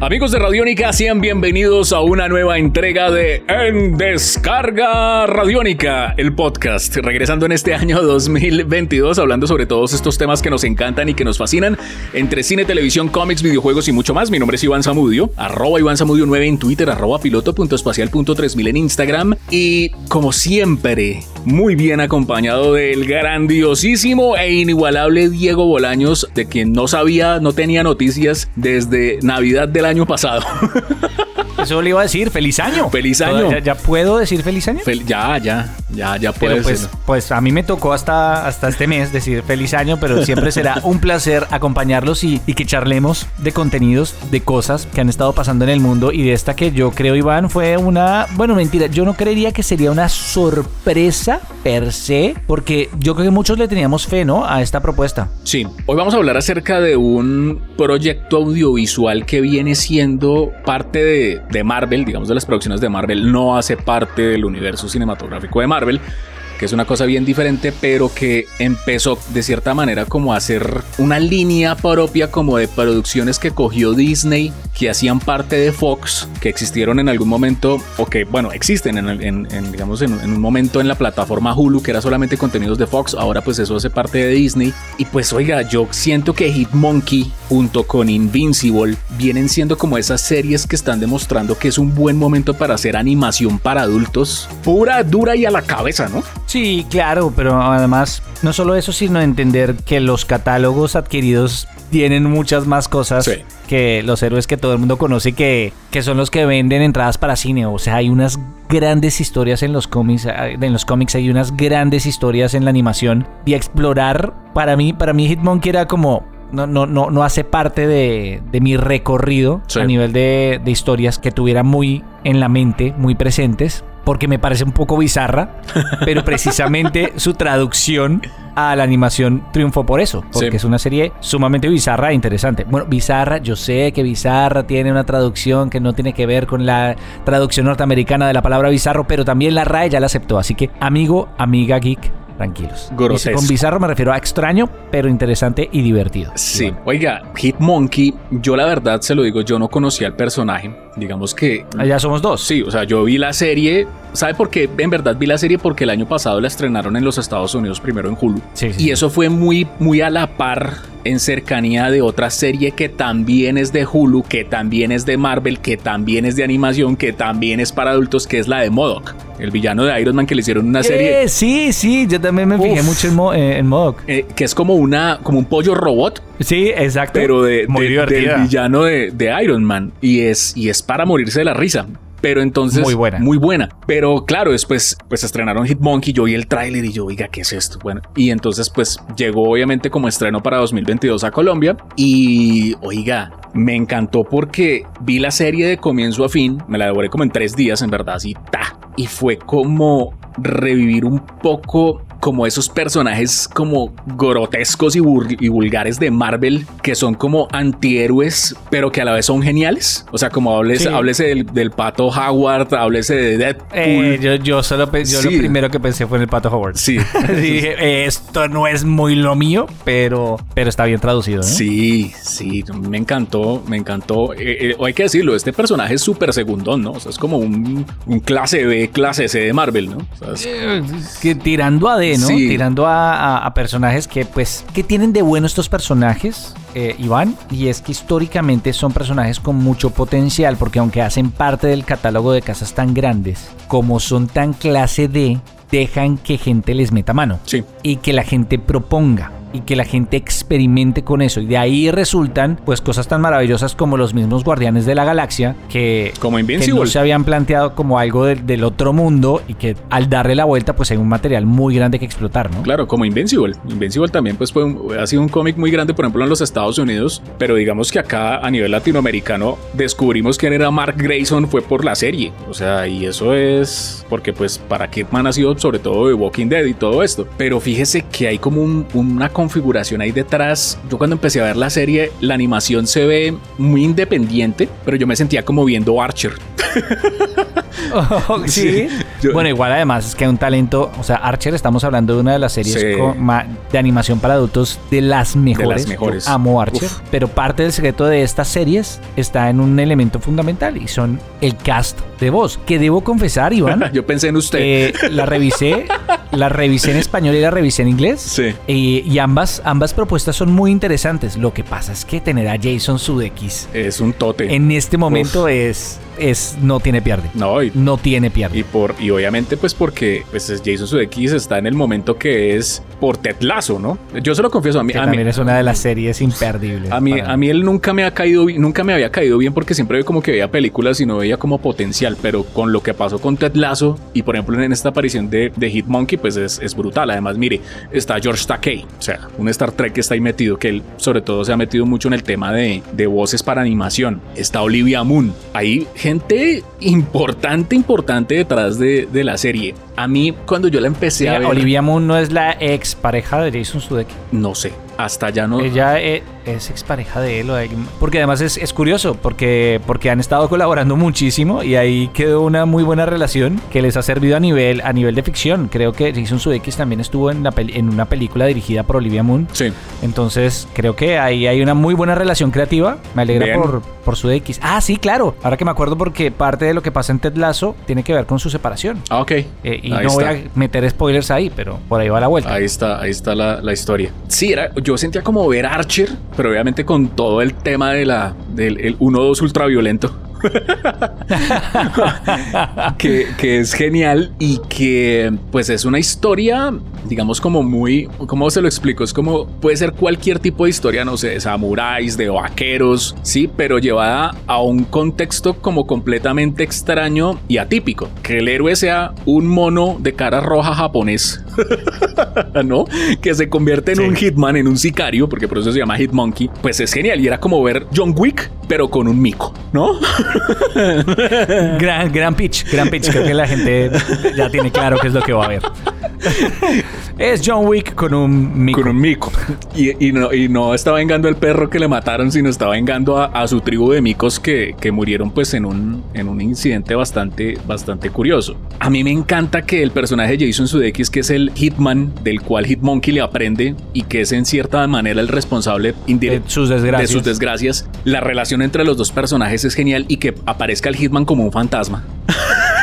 Amigos de Radiónica, sean bienvenidos a una nueva entrega de En Descarga Radiónica, el podcast. Regresando en este año 2022, hablando sobre todos estos temas que nos encantan y que nos fascinan, entre cine, televisión, cómics, videojuegos y mucho más. Mi nombre es Iván Zamudio, arroba Iván Zamudio 9 en Twitter, arroba piloto.espacial.3000 en Instagram. Y como siempre, muy bien acompañado del grandiosísimo e inigualable Diego Bolaños, de quien no sabía, no tenía noticias desde Navidad del año pasado. Eso le iba a decir, feliz año. Feliz año. ¿Ya, ya puedo decir feliz año? ya, ya, ya, ya Pero puedes. pues, pues a mí me tocó hasta, hasta este mes decir feliz año, pero siempre será un placer acompañarlos y, y que charlemos de contenidos, de cosas que han estado pasando en el mundo y de esta que yo creo, Iván, fue una, bueno, mentira, yo no creería que sería una sorpresa per se, porque yo creo que muchos le teníamos fe, ¿no? A esta propuesta. Sí, hoy vamos a hablar acerca de un proyecto audiovisual que viene siendo parte de, de Marvel, digamos de las producciones de Marvel, no hace parte del universo cinematográfico de Marvel, que es una cosa bien diferente, pero que empezó de cierta manera como a hacer una línea propia como de producciones que cogió Disney, que hacían parte de Fox, que existieron en algún momento, o que, bueno, existen en, digamos, en, en un momento en la plataforma Hulu, que era solamente contenidos de Fox, ahora pues eso hace parte de Disney. Y pues oiga, yo siento que Hitmonkey junto con Invincible vienen siendo como esas series que están demostrando que es un buen momento para hacer animación para adultos, pura, dura y a la cabeza, ¿no? Sí, claro, pero además no solo eso, sino entender que los catálogos adquiridos tienen muchas más cosas Sí. que los héroes que todo el mundo conoce que, que son los que venden entradas para cine. O sea, hay unas grandes historias en los cómics, eh, en los cómics hay unas grandes historias en la animación y explorar para mí, para mí Hitmonkey era como no, no, no, no hace parte de, de mi recorrido Sí. a nivel de, de historias que tuviera muy en la mente, muy presentes, porque me parece un poco bizarra, pero precisamente su traducción a la animación triunfó por eso, porque Sí. es una serie sumamente bizarra e interesante. Bueno, bizarra, yo sé que bizarra tiene una traducción que no tiene que ver con la traducción norteamericana de la palabra bizarro, pero también la RAE ya la aceptó, así que amigo, amiga geek, tranquilos. Grotesco. Y Con bizarro me refiero a extraño, pero interesante y divertido. Sí, oiga, Hitmonkey, yo la verdad se lo digo, yo no conocía al personaje. Digamos que Allá somos dos. Sí, o sea, yo vi la serie. ¿Sabe por qué? En verdad vi la serie porque el año pasado la estrenaron en los Estados Unidos primero en Hulu. Sí, sí, Y eso fue muy, muy a la par en cercanía de otra serie que también es de Hulu, que también es de Marvel, que también es de animación, que también es para adultos, que es la de Modoc, el villano de Iron Man que le hicieron una serie. Eh, sí, sí, yo también me fijé mucho en, Mo- eh, en Modok. eh, que es como una como un pollo robot Sí, exacto. pero de, Muy de- del villano de, de Iron Man y es, y es para morirse de la risa. Pero entonces. Muy buena. Muy buena. Pero claro, después pues estrenaron Hitmonkey. Yo vi el tráiler y yo, oiga, ¿qué es esto? Bueno, y entonces pues llegó obviamente como estreno para 2022 a Colombia. Y oiga, me encantó porque vi la serie de comienzo a fin. Me la devoré como en tres días, en verdad, así, ta. Y fue como revivir un poco como esos personajes como grotescos y, y vulgares de Marvel que son como antihéroes pero que a la vez son geniales o sea como hables, Sí. háblese del, del pato Howard háblese de Deadpool Eh, yo, yo solo yo Sí. lo primero que pensé fue en el Pato Howard. sí Dije, eh, esto no es muy lo mío, pero, pero está bien traducido. ¿no? Sí, sí, me encantó, me encantó. Eh, eh, hay que decirlo, este personaje es súper segundón, ¿no? O sea, es como un, un clase B, clase C de Marvel, ¿no? O sea, es- Eh, que tirando a D, ¿no? Sí. Tirando a, a- a personajes que, pues, ¿qué tienen de bueno estos personajes, eh, Iván? Y es que históricamente son personajes con mucho potencial, porque aunque hacen parte del catálogo de casas tan grandes, como son tan clase D, dejan que gente les meta mano. sí. y que la gente proponga y que la gente experimente con eso. Y de ahí resultan pues cosas tan maravillosas como los mismos Guardianes de la Galaxia que, Como que Invincible. no se habían planteado como algo del- del otro mundo y que al darle la vuelta pues hay un material muy grande que explotar, ¿no? Claro, como Invincible. Invincible también pues fue un- ha sido un cómic muy grande, por ejemplo, en los Estados Unidos, pero digamos que acá a nivel latinoamericano descubrimos quién era Mark Grayson fue por la serie. O sea, y eso es porque pues para Kirkman ha sido sobre todo de Walking Dead y todo esto. Pero fíjese que hay como un- una configuración hay detrás. Yo cuando empecé a ver la serie, la animación se ve muy independiente, pero yo me sentía como viendo Archer. Oh, sí. Yo- Bueno, igual además es que hay un talento, o sea, Archer estamos hablando de una de las series Sí. de animación para adultos de las mejores. mejores. Yo amo Archer, Uf. pero parte del secreto de estas series está en un elemento fundamental y son el cast de voz, que debo confesar, Iván, Yo pensé en usted. eh, la revisé, la revisé en español y la revisé en inglés. Sí. Y, y ambas, ambas propuestas son muy interesantes. Lo que pasa es que tener a Jason Sudeikis Es un tote. en este momento es, es no tiene pierde. No, y, No tiene pierde. y por y obviamente pues porque pues es Jason Sudeikis está en el momento que es por Ted Lasso, ¿no? Yo se lo confieso a mí que a mí, también es una de las series imperdibles. a mí, a mí él nunca me ha caído nunca me había caído bien porque siempre como que veía películas y no veía como potencial, pero con lo que pasó con Ted Lasso y por ejemplo en esta aparición de, de Hitmonkey pues es, es brutal. Además, mire, está George Takei, o sea, un Star Trek que está ahí metido, que él sobre todo se ha metido mucho en el tema de, de voces para animación. Está Olivia Moon. Hay gente importante, importante detrás de, de la serie. A mí, cuando yo la empecé a ver, Olivia Moon no es la ex pareja de Jason Sudeikis. no sé, hasta ya no. Ella e- es ex pareja de él o de alguien. Porque además es, es curioso, porque, porque han estado colaborando muchísimo y ahí quedó una muy buena relación que les ha servido a nivel, a nivel de ficción. Creo que Jason Sudeikis también estuvo en, la en una película dirigida por Olivia Moon. Sí. Entonces, creo que ahí hay una muy buena relación creativa. Me alegra Bien. por, por Sudeikis. Ah, sí, claro. Ahora que me acuerdo porque parte de lo que pasa en Ted Lasso tiene que ver con su separación. Ah, ok. Eh, y Ahí no voy a meter spoilers ahí, pero por ahí va la vuelta. Ahí está, ahí está la, la historia. Sí, era, yo sentía como ver Archer, pero obviamente con todo el tema de la, del el 1-2 ultraviolento. que, que es genial y que pues es una historia, digamos como muy, ¿cómo se lo explico? Es como puede ser cualquier tipo de historia, no sé, de samuráis, de vaqueros, sí, pero llevada a un contexto como completamente extraño y atípico. Que el héroe sea un mono de cara roja japonés, ¿no? Que se convierte en Sí. un hitman, en un sicario, porque por eso se llama Hitmonkey, pues es genial y era como ver John Wick, pero con un mico, ¿no? Gran, gran pitch, gran pitch. Creo que la gente ya tiene claro qué es lo que va a ver. Es John Wick con un mico. Con un mico. Y, y no, y no está vengando el perro que le mataron, sino está vengando a, a su tribu de micos que, que murieron pues en un, en un incidente bastante, bastante curioso. A mí me encanta que el personaje Jason Sudeikis, que es el Hitman, del cual Hitmonkey le aprende y que es en cierta manera el responsable indirecto De sus desgracias. de sus desgracias, la relación entre los dos personajes es genial y que aparezca el Hitman como un fantasma.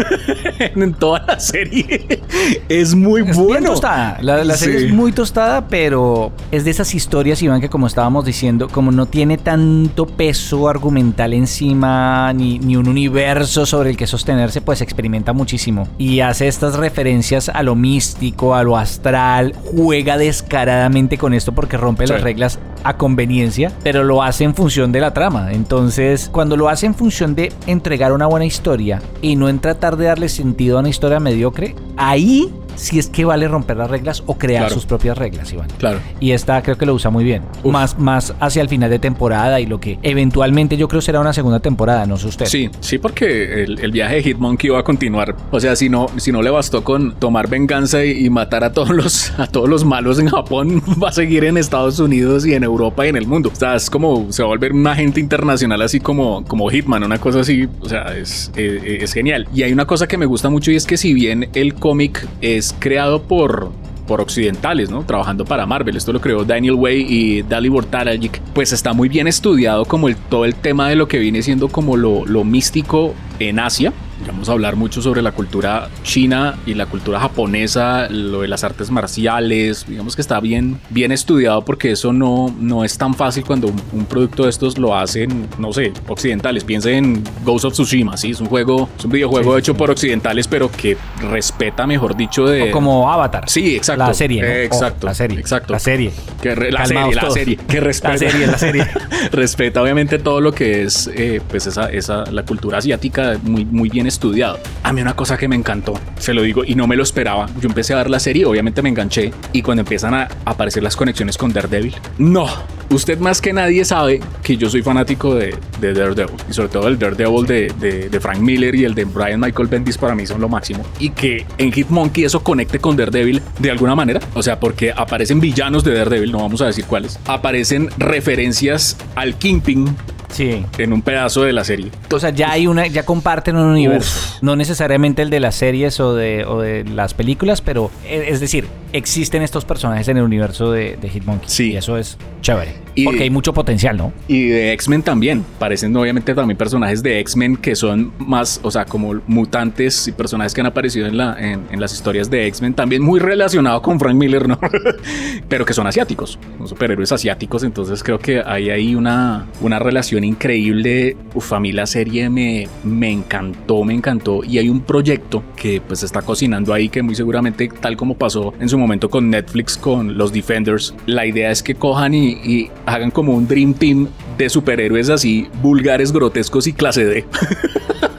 en toda la serie es muy Es bien bueno. tostada. La, la serie Sí. es muy tostada, pero es de esas historias, Iván, que como estábamos diciendo, como no tiene tanto peso argumental encima, ni, ni un universo sobre el que sostenerse, pues experimenta muchísimo. Y hace estas referencias a lo místico, a lo astral, juega descaradamente con esto porque rompe Sí. las reglas a conveniencia, pero lo hace en función de la trama. Entonces, cuando lo hace en función de entregar una buena historia y no en tratar de darle sentido a una historia mediocre, ahí sí es que vale romper las reglas o crear Claro. sus propias reglas, Iván. Claro. Y esta creo que lo usa muy bien. Uf. Más, más hacia el final de temporada y lo que eventualmente yo creo será una segunda temporada, no sé usted. Sí, sí, porque el, el viaje de Hitmonkey va a continuar. O sea, si no, si no le bastó con tomar venganza y, y matar a todos los a todos los malos en Japón, va a seguir en Estados Unidos y en Europa y en el mundo. O sea, es como se va a volver un agente internacional así como, como Hitman, una cosa así. O sea, es, eh, es genial. Y hay una cosa que me gusta mucho y es que si bien el cómic es creado por por occidentales, ¿no? Trabajando para Marvel. Esto lo creó Daniel Way y Dalibor Tarajic. Pues está muy bien estudiado como todo el tema de lo que viene siendo como lo, lo místico en Asia. Vamos a hablar mucho sobre la cultura china y la cultura japonesa, lo de las artes marciales. Digamos que está bien, bien estudiado porque eso no, no es tan fácil cuando un, un producto de estos lo hacen, no sé, occidentales. Piensen en Ghost of Tsushima, ¿sí? Es un juego, es un videojuego Sí, hecho por occidentales, pero que respeta, mejor dicho, de... O como Avatar. Sí, exacto. La serie. ¿no? Eh, Oh, exacto. la serie. Exacto. La serie. Que re- la serie, la serie. Que respeta. La serie, la serie. respeta obviamente todo lo que es eh, pues esa, esa, la cultura asiática muy, muy bien estudiado. A mí una cosa que me encantó, se lo digo y no me lo esperaba. Yo empecé a ver la serie, obviamente me enganché y cuando empiezan a aparecer las conexiones con Daredevil, no, usted más que nadie sabe que yo soy fanático de, de Daredevil y sobre todo el Daredevil de, de, de, Frank Miller y el de Brian Michael Bendis para mí son lo máximo y que en Hitmonkey eso conecte con Daredevil de alguna manera, o sea, porque aparecen villanos de Daredevil, no vamos a decir cuáles, aparecen referencias al Kingpin Sí. En un pedazo de la serie. O sea, ya hay una, ya comparten un universo. No necesariamente el de las series o de, o de las películas, pero e, es decir, existen estos personajes en el universo de, de Hitmonkey. Sí. Y eso es chévere. Y porque de- hay mucho potencial, ¿no? Y de X-Men también. Parecen obviamente también personajes de X-Men que son más, o sea, como mutantes y personajes que han aparecido en, la, en, en las historias de X-Men. También muy relacionado con Frank Miller, ¿no? Pero que son asiáticos, son superhéroes asiáticos. Entonces creo que hay ahí una, una relación increíble. Uf, a mí la serie me, me encantó, me encantó. Y hay un proyecto que pues se está cocinando ahí que muy seguramente, tal como pasó en su momento con Netflix, con los Defenders, la idea es que cojan y, y hagan como un Dream Team de superhéroes así vulgares, grotescos y clase D.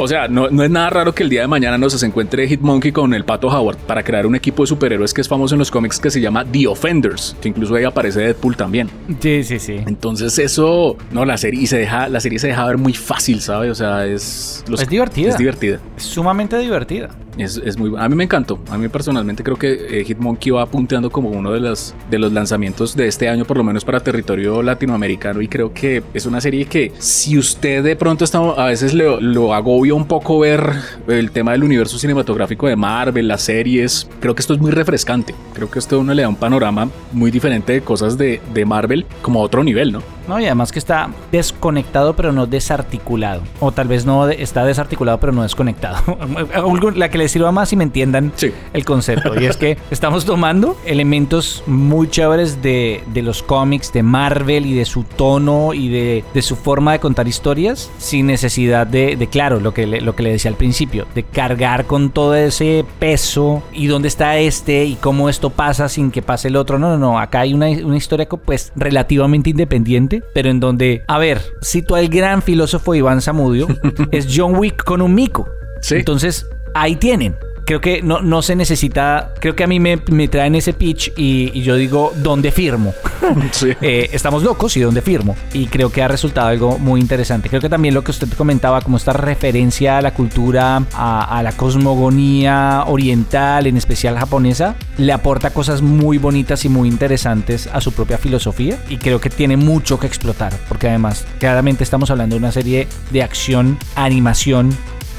O sea, no, no es nada raro que el día de mañana nos se encuentre Hitmonkey con el Pato Howard para crear un equipo de superhéroes que es famoso en los cómics que se llama The Offenders, que incluso ahí aparece Deadpool también. Sí, sí, sí. Entonces eso, no, la serie y se deja, la serie se deja ver muy fácil, ¿sabes? O sea, es los- Es divertida. Es divertida. Es sumamente divertida. Es, es muy A mí me encantó. A mí personalmente creo que eh, Hitmonkey va apunteando como uno de los, de los lanzamientos de este año, por lo menos para territorio latinoamericano. Y creo que es una serie que si usted de pronto está, a veces le- lo agobia un poco ver el tema del universo cinematográfico de Marvel, las series, creo que esto es muy refrescante. Creo que esto a uno le da un panorama muy diferente de cosas de, de Marvel como a otro nivel, ¿no? No, y además que está desconectado pero no desarticulado. O tal vez no está desarticulado pero no desconectado. La que les sirva más y me entiendan Sí. el concepto. Y es que estamos tomando elementos muy chéveres de, de los cómics, de Marvel y de su tono y de, de su forma de contar historias sin necesidad de, de, claro, lo que, le, lo que le decía al principio, de cargar con todo ese peso y dónde está este y cómo esto pasa sin que pase el otro. No, no, no. Acá hay una, una historia pues relativamente independiente, pero en donde, a ver, cito al gran filósofo Iván Zamudio, es John Wick con un mico. Sí. Entonces, ahí tienen. Creo que no, no se necesita. Creo que a mí me, me traen ese pitch y, y yo digo, ¿dónde firmo? Sí. Eh, estamos locos y dónde firmo. Y creo que ha resultado algo muy interesante. Creo que también lo que usted comentaba, como esta referencia a la cultura, a, a la cosmogonía oriental, en especial japonesa, le aporta cosas muy bonitas y muy interesantes a su propia filosofía. Y creo que tiene mucho que explotar. Porque además, claramente estamos hablando de una serie de acción, animación,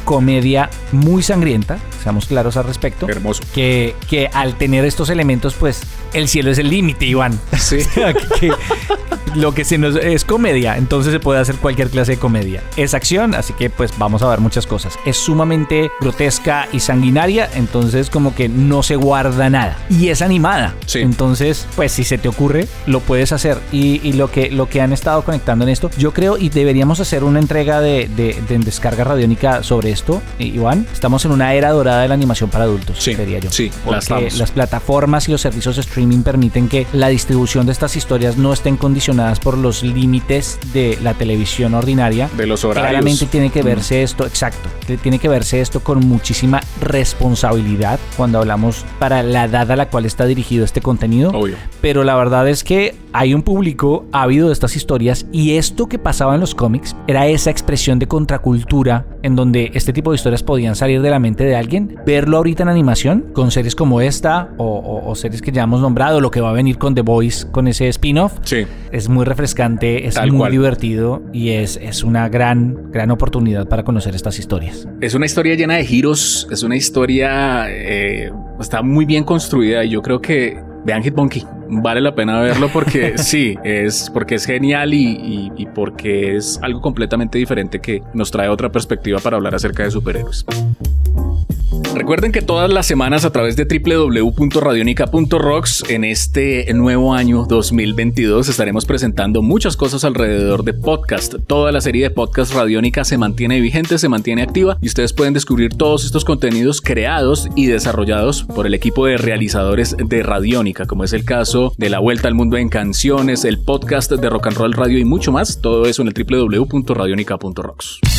comedia muy sangrienta, seamos claros al respecto. Hermoso. Que, que al tener estos elementos, pues el cielo es el límite, Iván. Sí. O sea, que lo que se nos es comedia, entonces se puede hacer cualquier clase de comedia. Es acción, así que pues vamos a ver muchas cosas. Es sumamente grotesca y sanguinaria, entonces como que no se guarda nada. Y es animada. Sí. Entonces, pues si se te ocurre, lo puedes hacer. Y, y lo, que, lo que han estado conectando en esto, yo creo, y deberíamos hacer una entrega de, de- de descarga radiónica sobre esto, Iván. Estamos en una era dorada de la animación para adultos, Sí, creería yo. sí, Porque las plataformas y los servicios de streaming permiten que la distribución de estas historias no estén condicionadas por los límites de la televisión ordinaria. De los horarios. Claramente tiene que verse esto, exacto, tiene que verse esto con muchísima responsabilidad cuando hablamos para la edad a la cual está dirigido este contenido. Obvio. Pero la verdad es que hay un público ávido de estas historias y esto que pasaba en los cómics era esa expresión de contracultura en donde este tipo de historias podían salir de la mente de alguien. Verlo ahorita en animación con series como esta o, o- o series que ya hemos nombrado, lo que va a venir con The Voice, con ese spin-off, Sí. Es muy refrescante, es Tal muy cual. divertido y es, es una gran, gran oportunidad para conocer estas historias. Es una historia llena de giros, es una historia, eh, está muy bien construida y yo creo que vean Hitmonkey, vale la pena verlo porque sí, es porque es genial y, y- y porque es algo completamente diferente que nos trae otra perspectiva para hablar acerca de superhéroes. Recuerden que todas las semanas a través de www.radionica.rocks en este nuevo año 2022 estaremos presentando muchas cosas alrededor de podcast. Toda la serie de podcast Radiónica se mantiene vigente, se mantiene activa y ustedes pueden descubrir todos estos contenidos creados y desarrollados por el equipo de realizadores de Radiónica, como es el caso de La Vuelta al Mundo en Canciones, el podcast de Rock and Roll Radio y mucho más. Todo eso en el www.radionica.rocks.